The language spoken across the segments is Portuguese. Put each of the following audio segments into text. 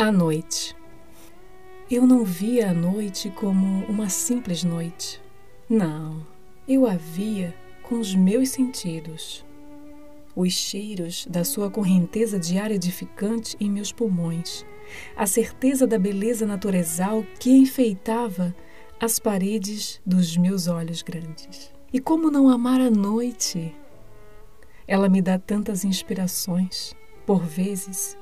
A noite. Eu não via a noite como uma simples noite. Não, eu a via com os meus sentidos. Os cheiros da sua correnteza ar edificante em meus pulmões, a certeza da beleza naturesal que enfeitava as paredes dos meus olhos grandes. E como não amar a noite? Ela me dá tantas inspirações, por vezes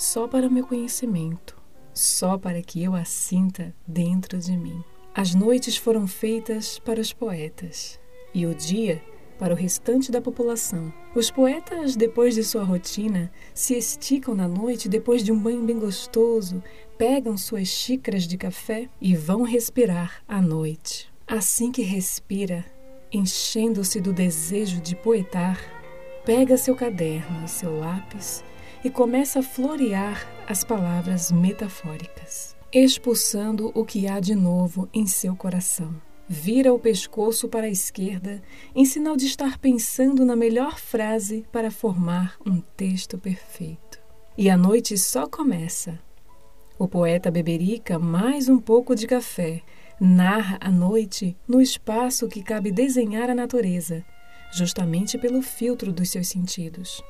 só para meu conhecimento, só para que eu a sinta dentro de mim. As noites foram feitas para os poetas e o dia para o restante da população. Os poetas, depois de sua rotina, se esticam na noite depois de um banho bem gostoso, pegam suas xícaras de café e vão respirar à noite. Assim que respira, enchendo-se do desejo de poetar, pega seu caderno e seu lápis e começa a florear as palavras metafóricas, expulsando o que há de novo em seu coração. Vira o pescoço para a esquerda em sinal de estar pensando na melhor frase para formar um texto perfeito. E a noite só começa. O poeta beberica mais um pouco de café, narra a noite no espaço que cabe desenhar a natureza, justamente pelo filtro dos seus sentidos.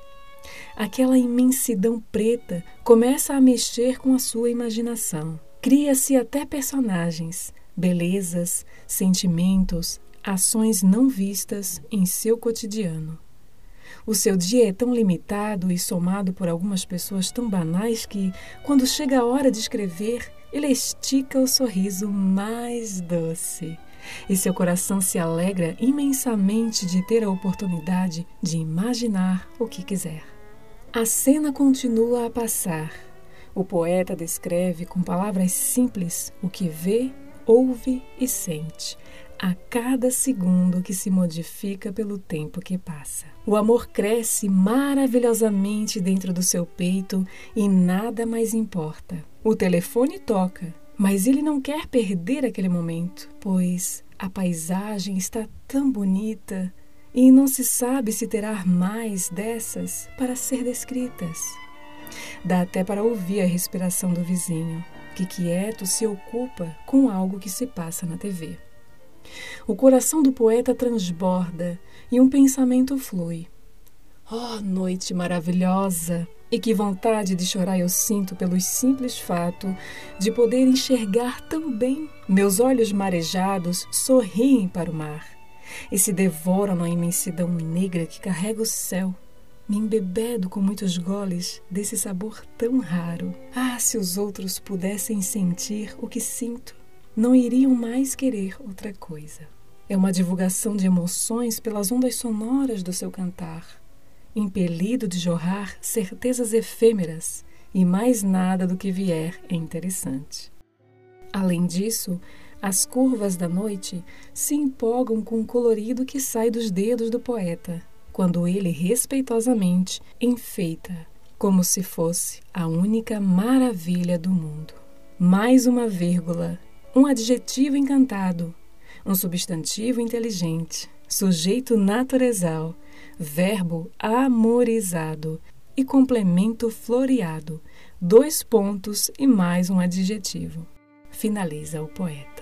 Aquela imensidão preta começa a mexer com a sua imaginação. Cria-se até personagens, belezas, sentimentos, ações não vistas em seu cotidiano. O seu dia é tão limitado e somado por algumas pessoas tão banais que, quando chega a hora de escrever, ele estica o sorriso mais doce. E seu coração se alegra imensamente de ter a oportunidade de imaginar o que quiser. A cena continua a passar. O poeta descreve com palavras simples o que vê, ouve e sente, a cada segundo que se modifica pelo tempo que passa. O amor cresce maravilhosamente dentro do seu peito e nada mais importa. O telefone toca, mas ele não quer perder aquele momento, pois a paisagem está tão bonita e não se sabe se terá mais dessas para ser descritas. Dá até para ouvir a respiração do vizinho, que quieto se ocupa com algo que se passa na TV. O coração do poeta transborda e um pensamento flui. Oh, noite maravilhosa! E que vontade de chorar eu sinto pelo simples fato de poder enxergar tão bem. Meus olhos marejados sorriem para o mar e se devoram na imensidão negra que carrega o céu. Me embebedo com muitos goles desse sabor tão raro. Ah, se os outros pudessem sentir o que sinto, não iriam mais querer outra coisa. É uma divulgação de emoções pelas ondas sonoras do seu cantar, impelido de jorrar certezas efêmeras, e mais nada do que vier é interessante. Além disso, as curvas da noite se empolgam com o colorido que sai dos dedos do poeta, quando ele respeitosamente enfeita, como se fosse a única maravilha do mundo. Mais uma vírgula, um adjetivo encantado, um substantivo inteligente, sujeito naturezal, verbo amorizado e complemento floreado, dois pontos e mais um adjetivo. Finaliza o poeta.